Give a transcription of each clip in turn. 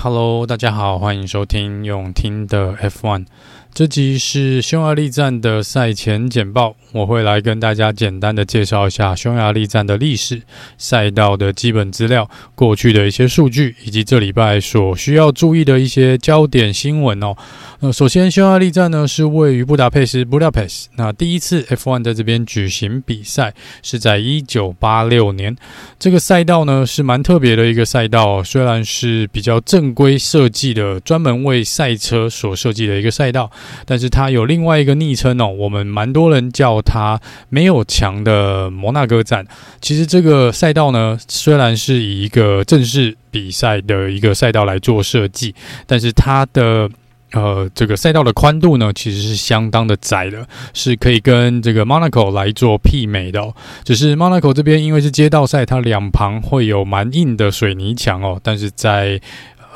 Hello，大家好，欢迎收听永听的 F1。这集是匈牙利站的赛前简报，我会来跟大家简单的介绍一下匈牙利站的历史、赛道的基本资料、过去的一些数据，以及这礼拜所需要注意的一些焦点新闻哦。那首先，匈牙利站呢是位于布达佩斯 （Budapest）。那第一次 F1 在这边举行比赛是在一九八六年。这个赛道呢是蛮特别的一个赛道，虽然是比较正规设计的，专门为赛车所设计的一个赛道。但是它有另外一个昵称哦，我们蛮多人叫它没有墙的摩纳哥站。其实这个赛道呢，虽然是以一个正式比赛的一个赛道来做设计，但是它的呃这个赛道的宽度呢，其实是相当的窄的，是可以跟这个 Monaco 来做媲美的。只是 Monaco 这边因为是街道赛，它两旁会有蛮硬的水泥墙哦，但是在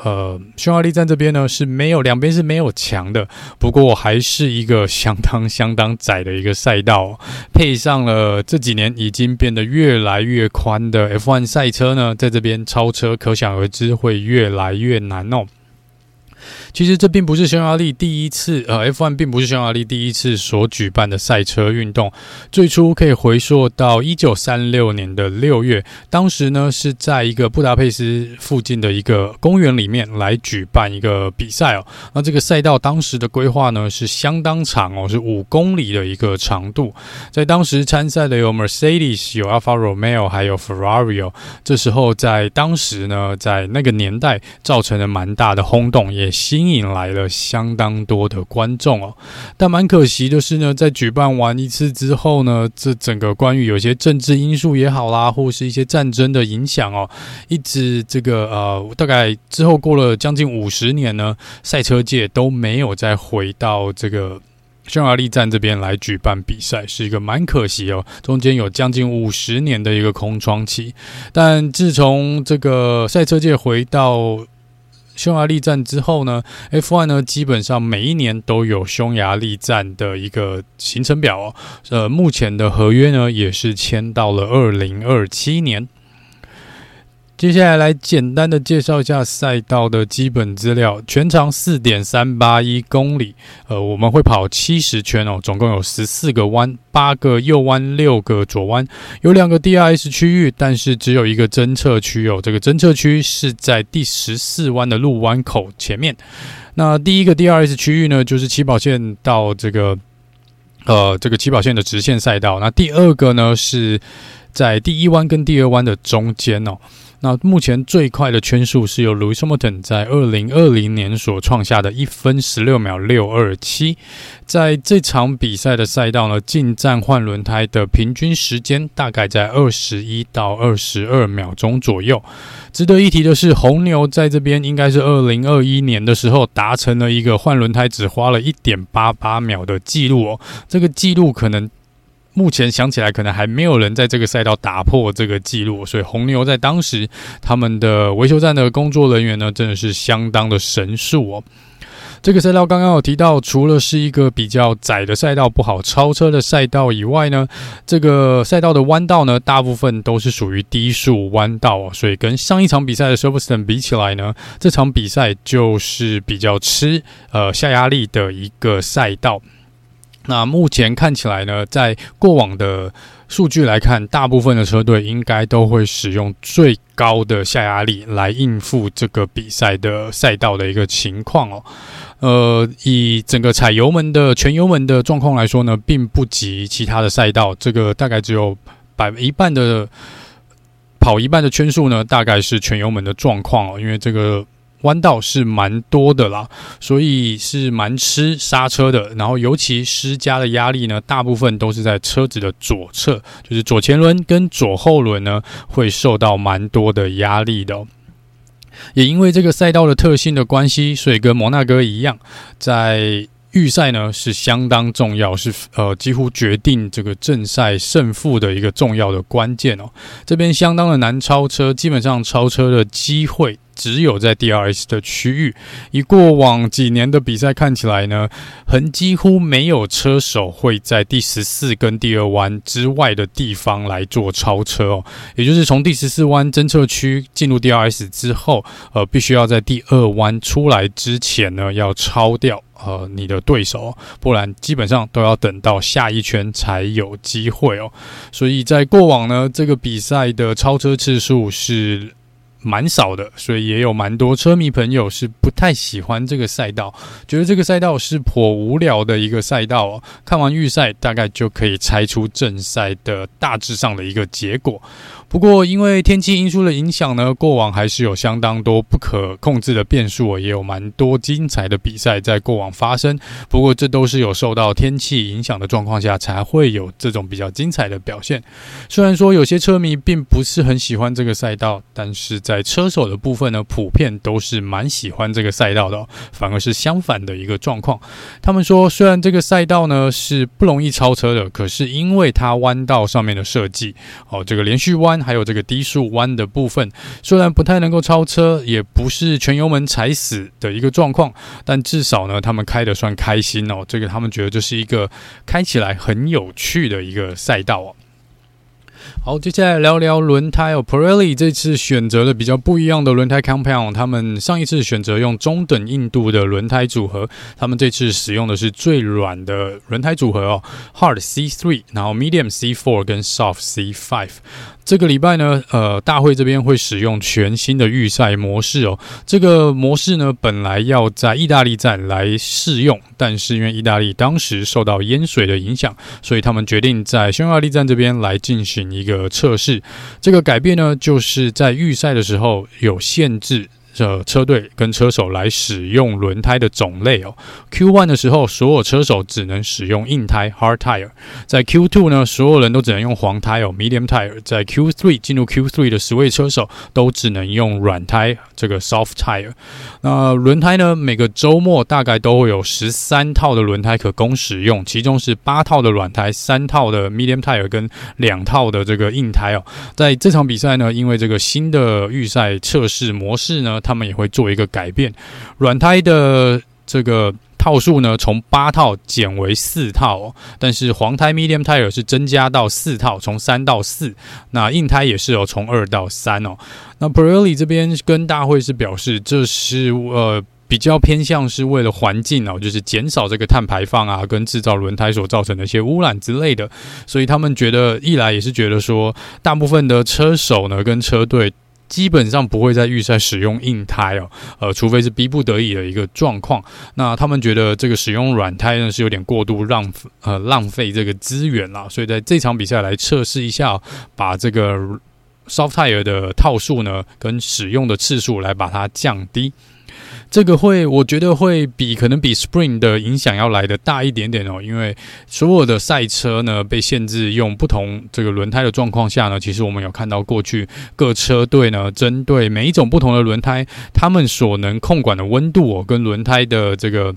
呃，匈牙利站这边呢是没有，两边是没有墙的，不过还是一个相当相当窄的一个赛道，配上了这几年已经变得越来越宽的 F1 赛车呢，在这边超车可想而知会越来越难哦。其实这并不是匈牙利第一次，呃，F1 并不是匈牙利第一次所举办的赛车运动。最初可以回溯到一九三六年的六月，当时呢是在一个布达佩斯附近的一个公园里面来举办一个比赛哦。那这个赛道当时的规划呢是相当长哦，是五公里的一个长度。在当时参赛的有 Mercedes、有 Alfa Romeo 还有 Ferrari 哦。这时候在当时呢，在那个年代造成了蛮大的轰动，也吸。引来了相当多的观众哦，但蛮可惜的是呢，在举办完一次之后呢，这整个关于有些政治因素也好啦，或是一些战争的影响哦，一直这个呃，大概之后过了将近五十年呢，赛车界都没有再回到这个匈牙利站这边来举办比赛，是一个蛮可惜哦，中间有将近五十年的一个空窗期，但自从这个赛车界回到匈牙利站之后呢，F1 呢基本上每一年都有匈牙利站的一个行程表哦。呃，目前的合约呢也是签到了二零二七年。接下来来简单的介绍一下赛道的基本资料，全长四点三八一公里，呃，我们会跑七十圈哦，总共有十四个弯，八个右弯，六个左弯，有两个 DRS 区域，但是只有一个侦测区哦，这个侦测区是在第十四弯的路弯口前面。那第一个 DRS 区域呢，就是起跑线到这个呃这个起跑线的直线赛道，那第二个呢是在第一弯跟第二弯的中间哦。那目前最快的圈数是由 Lewis Hamilton 在二零二零年所创下的一分十六秒六二七。在这场比赛的赛道呢，进站换轮胎的平均时间大概在二十一到二十二秒钟左右。值得一提的是，红牛在这边应该是二零二一年的时候达成了一个换轮胎只花了一点八八秒的记录哦。这个记录可能。目前想起来，可能还没有人在这个赛道打破这个记录，所以红牛在当时他们的维修站的工作人员呢，真的是相当的神速哦。这个赛道刚刚有提到，除了是一个比较窄的赛道，不好超车的赛道以外呢，这个赛道的弯道呢，大部分都是属于低速弯道哦，所以跟上一场比赛的 Silverstone 比起来呢，这场比赛就是比较吃呃下压力的一个赛道。那目前看起来呢，在过往的数据来看，大部分的车队应该都会使用最高的下压力来应付这个比赛的赛道的一个情况哦。呃，以整个踩油门的全油门的状况来说呢，并不及其他的赛道，这个大概只有百一半的跑一半的圈数呢，大概是全油门的状况哦，因为这个。弯道是蛮多的啦，所以是蛮吃刹车的。然后尤其施加的压力呢，大部分都是在车子的左侧，就是左前轮跟左后轮呢，会受到蛮多的压力的。也因为这个赛道的特性的关系，所以跟摩纳哥一样，在预赛呢是相当重要，是呃几乎决定这个正赛胜负的一个重要的关键哦。这边相当的难超车，基本上超车的机会。只有在 DRS 的区域。以过往几年的比赛看起来呢，很几乎没有车手会在第十四跟第二弯之外的地方来做超车哦，也就是从第十四弯侦测区进入 DRS 之后，呃，必须要在第二弯出来之前呢，要超掉呃你的对手，不然基本上都要等到下一圈才有机会哦。所以在过往呢，这个比赛的超车次数是蛮少的，所以也有蛮多车迷朋友是不太喜欢这个赛道，觉得这个赛道是颇无聊的一个赛道。看完预赛，大概就可以猜出正赛的大致上的一个结果。不过，因为天气因素的影响呢，过往还是有相当多不可控制的变数，也有蛮多精彩的比赛在过往发生。不过，这都是有受到天气影响的状况下才会有这种比较精彩的表现。虽然说有些车迷并不是很喜欢这个赛道，但是在车手的部分呢，普遍都是蛮喜欢这个赛道的，反而是相反的一个状况。他们说，虽然这个赛道呢是不容易超车的，可是因为它弯道上面的设计，哦，这个连续弯。还有这个低速弯的部分，虽然不太能够超车，也不是全油门踩死的一个状况，但至少呢，他们开得算开心哦。这个他们觉得这是一个开起来很有趣的一个赛道哦。好，接下来聊聊轮胎哦。Pirelli 这次选择了比较不一样的轮胎 compound，他们上一次选择用中等硬度的轮胎组合，他们这次使用的是最软的轮胎组合哦，Hard C3，然后 Medium C4 跟 Soft C5。这个礼拜呢，呃，大会这边会使用全新的预赛模式哦。这个模式呢，本来要在意大利站来试用，但是因为意大利当时受到淹水的影响，所以他们决定在匈牙利站这边来进行一个测试。这个改变呢，就是在预赛的时候有限制。这车队跟车手来使用轮胎的种类哦。Q1 的时候，所有车手只能使用硬胎 （hard tire）。在 Q2 呢，所有人都只能用黄胎哦 （medium tire）。在 Q3 进入 Q3 的十位车手都只能用软胎这个 soft tire。那轮胎呢，每个周末大概都会有十三套的轮胎可供使用，其中是八套的软胎、三套的 medium tire 跟两套的这个硬胎哦。在这场比赛呢，因为这个新的预赛测试模式呢。他们也会做一个改变，软胎的这个套数呢，从八套减为四套哦。但是黄胎 （medium tire） 是增加到四套，从三到四。那硬胎也是有从二到三哦。那 Pirelli 这边跟大会是表示，这是呃比较偏向是为了环境哦，就是减少这个碳排放啊，跟制造轮胎所造成的一些污染之类的。所以他们觉得，一来也是觉得说，大部分的车手呢跟车队。基本上不会在预赛使用硬胎哦，呃，除非是逼不得已的一个状况。那他们觉得这个使用软胎呢是有点过度浪呃浪费这个资源啦，所以在这场比赛来测试一下，把这个 soft tire 的套数呢跟使用的次数来把它降低。这个会，我觉得会比可能比 Spring 的影响要来得大一点点哦，因为所有的赛车呢被限制用不同这个轮胎的状况下呢，其实我们有看到过去各车队呢针对每一种不同的轮胎，他们所能控管的温度哦，跟轮胎的这个。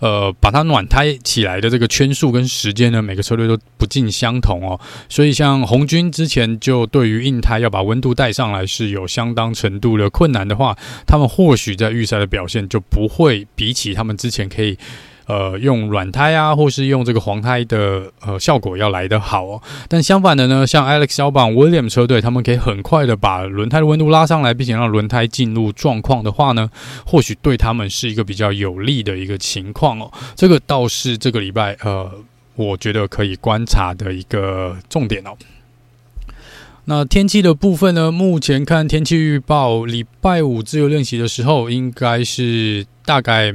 呃，把它暖胎起来的这个圈数跟时间呢，每个车队都不尽相同哦。所以像红军之前就对于硬胎要把温度带上来是有相当程度的困难的话，他们或许在预赛的表现就不会比起他们之前可以。呃，用软胎啊，或是用这个黄胎的呃效果要来得好哦。但相反的呢，像 Alex Albon、William 车队，他们可以很快的把轮胎的温度拉上来，并且让轮胎进入状况的话呢，或许对他们是一个比较有利的一个情况哦。这个倒是这个礼拜呃，我觉得可以观察的一个重点哦。那天气的部分呢，目前看天气预报，礼拜五自由练习的时候，应该是大概。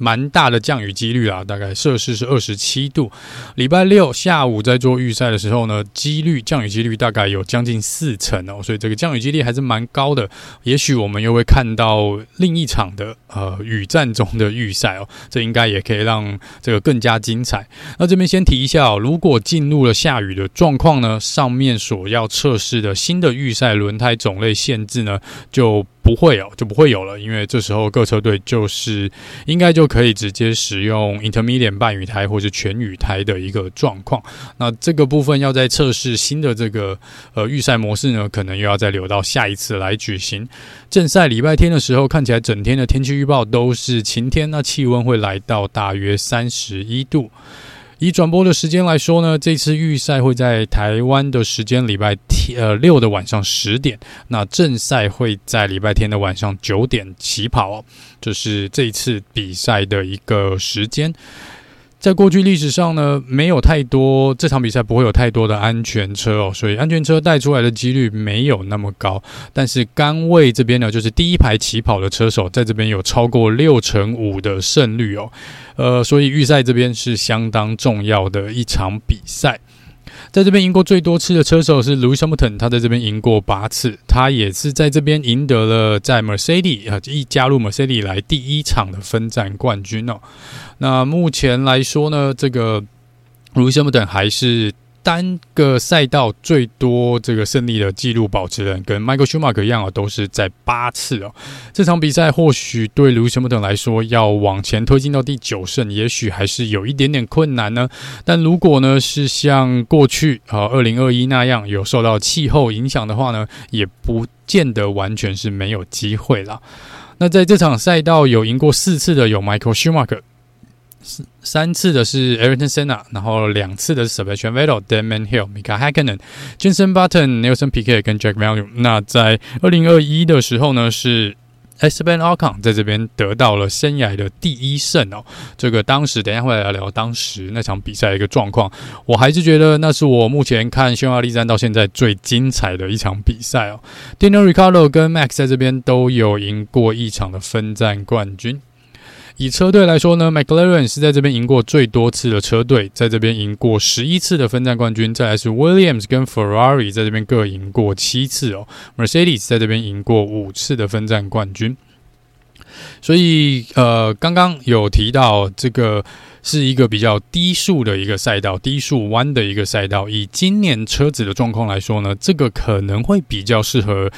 蛮大的降雨几率啊，大概摄氏是二十七度。礼拜六下午在做预赛的时候呢，几率降雨几率大概有将近四成哦，所以这个降雨几率还是蛮高的。也许我们又会看到另一场的呃雨战中的预赛哦，这应该也可以让这个更加精彩。那这边先提一下哦，如果进入了下雨的状况呢，上面所要测试的新的预赛轮胎种类限制呢，就不会哦，就不会有了，因为这时候各车队就是应该就可以直接使用 intermediate 半雨胎或是全雨胎的一个状况。那这个部分要在测试新的这个呃预赛模式呢，可能又要再留到下一次来举行。正赛礼拜天的时候，看起来整天的天气预报都是晴天，那气温会来到大约三十一度。以转播的时间来说呢，这次预赛会在台湾的时间礼拜天呃六的晚上十点，那正赛会在礼拜天的晚上九点起跑，这是这一次比赛的一个时间。在过去历史上呢，没有太多这场比赛不会有太多的安全车哦，所以安全车带出来的几率没有那么高。但是杆位这边呢，就是第一排起跑的车手在这边有超过六成五的胜率哦，呃，所以预赛这边是相当重要的一场比赛。在这边赢过最多次的车手是 Louis Hamilton，他在这边赢过八次，他也是在这边赢得了在 Mercedes 啊一加入 Mercedes 来第一场的分站冠军哦。那目前来说呢，这个 Louis Hamilton 还是。单个赛道最多这个胜利的纪录保持人，跟 Michael Schumacher 一样啊，都是在八次哦。这场比赛或许对 Lewis Hamilton 来说，要往前推进到第九胜，也许还是有一点点困难呢。但如果呢是像过去啊二零二一那样有受到气候影响的话呢，也不见得完全是没有机会啦。那在这场赛道有赢过四次的有 Michael Schumacher。三次的是 Ayrton Senna，然后两次的是 Sebastian Vettel、Damon Hill、Mika Hakkinen、Jenson Button、Nelson Piquet 跟 Jack Mallyon。那在二零二一的时候呢，是 Esteban Ocon 在这边得到了生涯的第一胜哦。这个当时等一下会来聊当时那场比赛的一个状况。我还是觉得那是我目前看匈牙利站到现在最精彩的一场比赛哦。Daniel Ricciardo 跟 Max 在这边都有赢过一场的分站冠军。以车队来说呢，McLaren 是在这边赢过最多次的车队，在这边赢过十一次的分站冠军。再来是 Williams 跟 Ferrari 在这边各赢过七次哦，Mercedes 在这边赢过五次的分站冠军。所以呃，刚刚有提到这个是一个比较低速的一个赛道，低速弯的一个赛道。以今年车子的状况来说呢，这个可能会比较适合。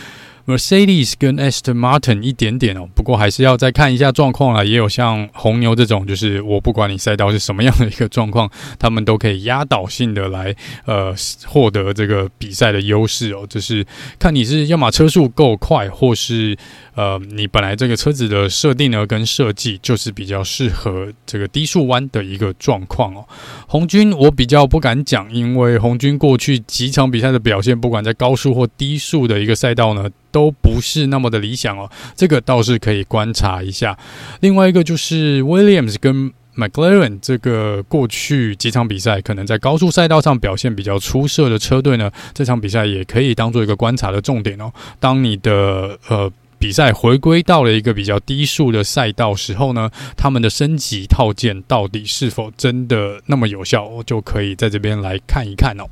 Mercedes 跟 Aston Martin 一点点哦，不过还是要再看一下状况啦。也有像红牛这种，就是我不管你赛道是什么样的一个状况，他们都可以压倒性的来呃获得这个比赛的优势哦。就是看你是要么车速够快，或是呃你本来这个车子的设定呢跟设计就是比较适合这个低速弯的一个状况哦。红军我比较不敢讲，因为红军过去几场比赛的表现，不管在高速或低速的一个赛道呢。都不是那么的理想哦，这个倒是可以观察一下。另外一个就是 Williams 跟 McLaren 这个过去几场比赛可能在高速赛道上表现比较出色的车队呢，这场比赛也可以当做一个观察的重点哦。当你的呃比赛回归到了一个比较低速的赛道时候呢，他们的升级套件到底是否真的那么有效，我就可以在这边来看一看哦。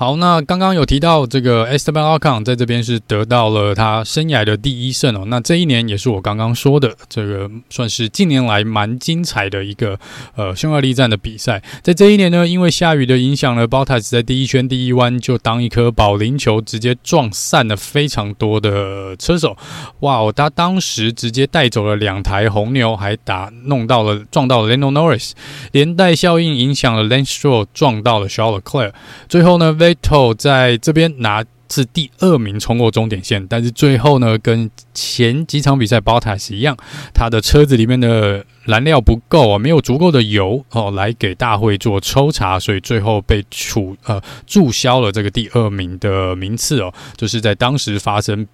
好，那刚刚有提到这个 Esteban Ocon 在这边是得到了他生涯的第一胜哦。那这一年也是我刚刚说的这个，算是近年来蛮精彩的一个呃匈牙利站的比赛。在这一年呢，因为下雨的影响呢，Bottas 在第一圈第一弯就当一颗保龄球，直接撞散了非常多的车手。哇哦，他当时直接带走了两台红牛，还打弄到了撞到了 Lando Norris，连带效应影响了 Lance Stroll 撞到了 Charles Leclerc。最后呢，Vettel 在这边拿至第二名冲过终点线，但是最后呢，跟前几场比赛 Bottas 一样，他的车子里面的燃料不够啊，没有足够的油哦，来给大会做抽查，所以最后被处呃注销了这个第二名的名次哦，就是在当时发生，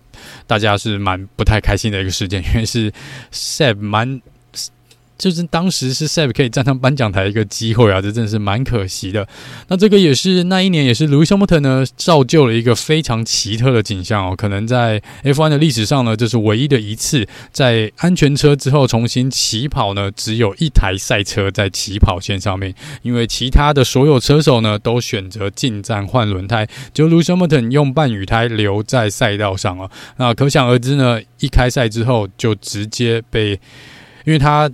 大家是蛮不太开心的一个事件，因为是 Seb 蛮。就是当时是 Seb 可以站上颁奖台一个机会啊，这真的是蛮可惜的。那这个也是那一年，也是 Lewis Hamilton 呢造就了一个非常奇特的景象哦。可能在 F1 的历史上呢，这是唯一的一次在安全车之后重新起跑呢，只有一台赛车在起跑线上面，因为其他的所有车手呢都选择进站换轮胎，就 Lewis Hamilton 用半雨胎留在赛道上啊。那可想而知呢，一开赛之后就直接被，因为他。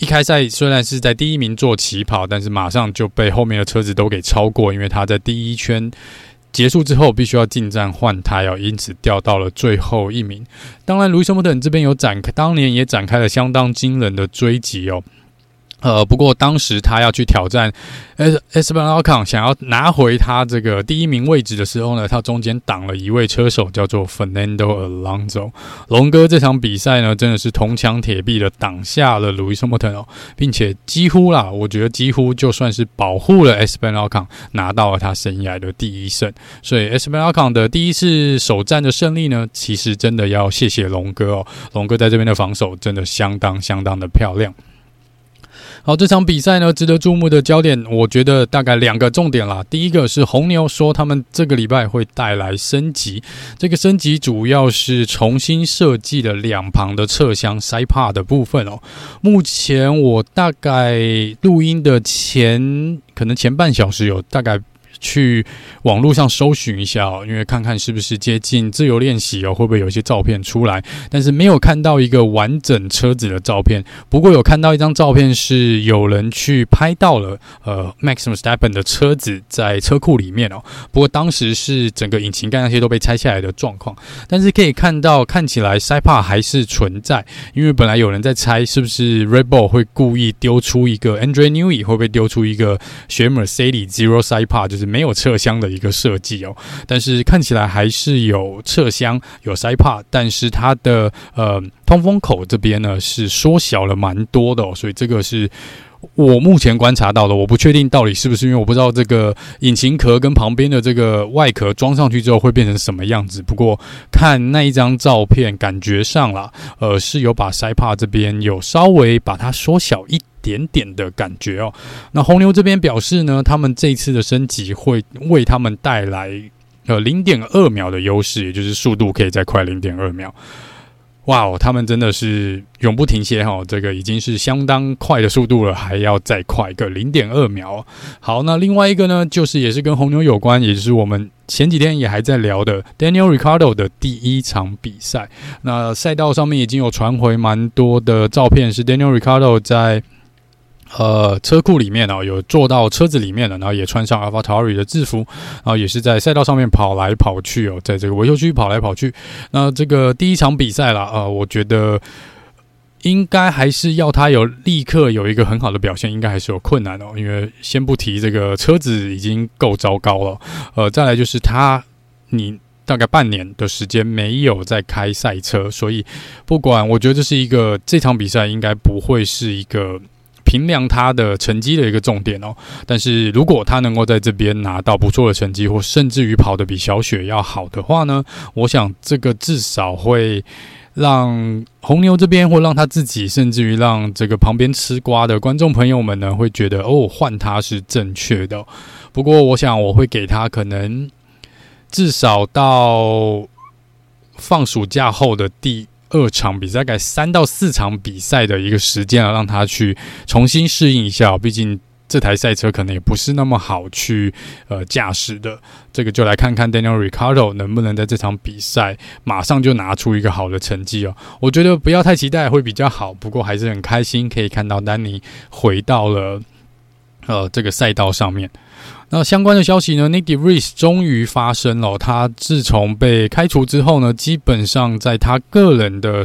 一开赛虽然是在第一名做起跑，但是马上就被后面的车子都给超过，因为他在第一圈结束之后必须要进站换胎哦，因此掉到了最后一名。当然，卢易斯·莫顿这边有展开，当年也展开了相当惊人的追击哦。呃，不过当时他要去挑战 Esteban Ocon，想要拿回他这个第一名位置的时候呢，他中间挡了一位车手，叫做 Fernando Alonso。龙哥这场比赛呢，真的是铜墙铁壁的挡下了 Lewis Hamilton 哦，并且几乎啦，我觉得几乎就算是保护了 Esteban Ocon，拿到了他生涯的第一胜。所以 Esteban Ocon 的第一次首战的胜利呢，其实真的要谢谢龙哥哦，龙哥在这边的防守真的相当相当的漂亮。好，这场比赛呢，值得注目的焦点，我觉得大概两个重点啦。第一个是红牛说他们这个礼拜会带来升级，这个升级主要是重新设计了两旁的侧箱 side part 的部分哦。目前我大概录音的前可能前半小时有大概。去网络上搜寻一下哦，因为看看是不是接近自由练习哦，会不会有一些照片出来？但是没有看到一个完整车子的照片。不过有看到一张照片，是有人去拍到了呃，Maxim Stepan 的车子在车库里面哦。不过当时是整个引擎盖那些都被拆下来的状况。但是可以看到，看起来 side pod 还是存在，因为本来有人在猜是不是 Red Bull 会故意丢出一个 Andrew Newey 会不会丢出一个学 Mercedes Zero Sipa 就是。没有侧箱的一个设计哦，但是看起来还是有侧箱有塞帕但是它的呃通风口这边呢是缩小了蛮多的哦，所以这个是我目前观察到的，我不确定到底是不是因为我不知道这个引擎壳跟旁边的这个外壳装上去之后会变成什么样子。不过看那一张照片，感觉上啦，呃是有把塞帕这边有稍微把它缩小一点。点的感觉哦。那红牛这边表示呢，他们这次的升级会为他们带来呃零点二秒的优势，也就是速度可以再快零点二秒。哇哦，他们真的是永不停歇哈，这个已经是相当快的速度了，还要再快个零点二秒。好，那另外一个呢，就是也是跟红牛有关，也就是我们前几天也还在聊的 Daniel Ricardo 的第一场比赛。那赛道上面已经有传回蛮多的照片，是 Daniel Ricardo 在。呃，车库里面呢，有坐到车子里面的，然后也穿上 AlphaTauri 的制服，然后也是在赛道上面跑来跑去哦，在这个维修区跑来跑去。那这个第一场比赛啦，呃，我觉得应该还是要他有立刻有一个很好的表现，应该还是有困难哦。因为先不提这个车子已经够糟糕了，呃，再来就是他，你大概半年的时间没有在开赛车，所以不管，我觉得这是一个这场比赛应该不会是一个。评量他的成绩的一个重点哦，但是如果他能够在这边拿到不错的成绩，或甚至于跑得比小雪要好的话呢，我想这个至少会让红牛这边，或让他自己，甚至于让这个旁边吃瓜的观众朋友们呢，会觉得哦，换他是正确的。不过，我想我会给他可能至少到放暑假后的第。二场比赛，大概三到四场比赛的一个时间啊，让他去重新适应一下。毕竟这台赛车可能也不是那么好去呃驾驶的。这个就来看看 Daniel Ricciardo 能不能在这场比赛马上就拿出一个好的成绩哦。我觉得不要太期待会比较好。不过还是很开心可以看到丹尼回到了呃这个赛道上面。那相关的消息呢，Nick De Vries 终于发声了。他自从被开除之后呢，基本上在他个人的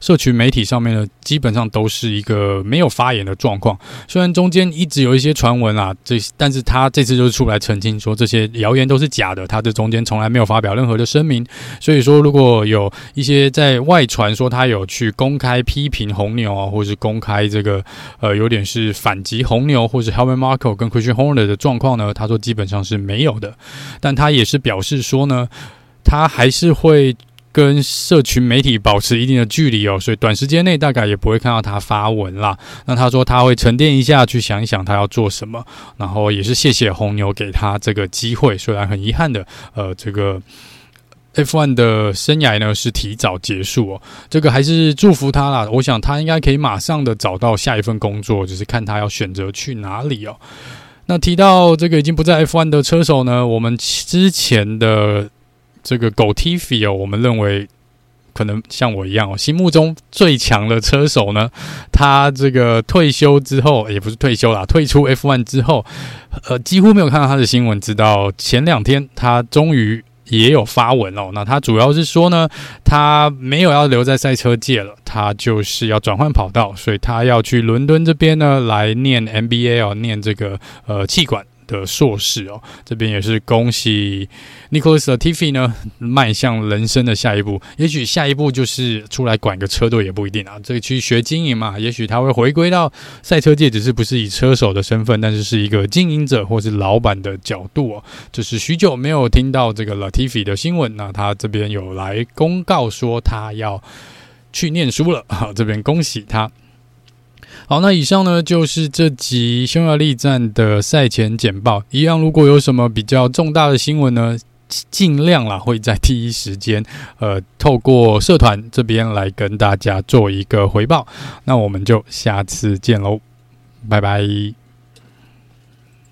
社群媒体上面呢，基本上都是一个没有发言的状况。虽然中间一直有一些传闻啊，这但是他这次就是出来澄清说这些谣言都是假的。他这中间从来没有发表任何的声明。所以说，如果有一些在外传说他有去公开批评红牛啊，或是公开这个呃有点是反击红牛，或是 Helmut Marko 跟 Christian Horner 的状况呢？他说基本上是没有的，但他也是表示说呢，他还是会跟社群媒体保持一定的距离哦，所以短时间内大概也不会看到他发文啦。那他说他会沉淀一下，去想一想他要做什么，然后也是谢谢红牛给他这个机会，虽然很遗憾的，呃，这个 F1 的生涯呢是提早结束哦，这个还是祝福他啦。我想他应该可以马上的找到下一份工作，就是看他要选择去哪里哦。那提到这个已经不在 F1 的车手呢，我们之前的这个狗 Tiffy 哦，我们认为可能像我一样哦，心目中最强的车手呢，他这个退休之后，也不是退休啦，退出 F1 之后，呃，几乎没有看到他的新闻，直到前两天，他终于也有发文哦。那他主要是说呢，他没有要留在赛车界了，他就是要转换跑道，所以他要去伦敦这边呢来念 MBA 哦，念这个呃气管。的硕士哦，这边也是恭喜 Nicholas Latifi 呢，迈向人生的下一步。也许下一步就是出来管个车队也不一定啊。这个去学经营嘛，也许他会回归到赛车界，只是不是以车手的身份，但是是一个经营者或是老板的角度哦。就是许久没有听到这个 Latifi 的新闻，那他这边有来公告说他要去念书了，好，这边恭喜他。好，那以上呢就是这集匈牙利站的赛前简报。一样，如果有什么比较重大的新闻呢，尽量啦会在第一时间，呃，透过社团这边来跟大家做一个回报。那我们就下次见喽，拜拜。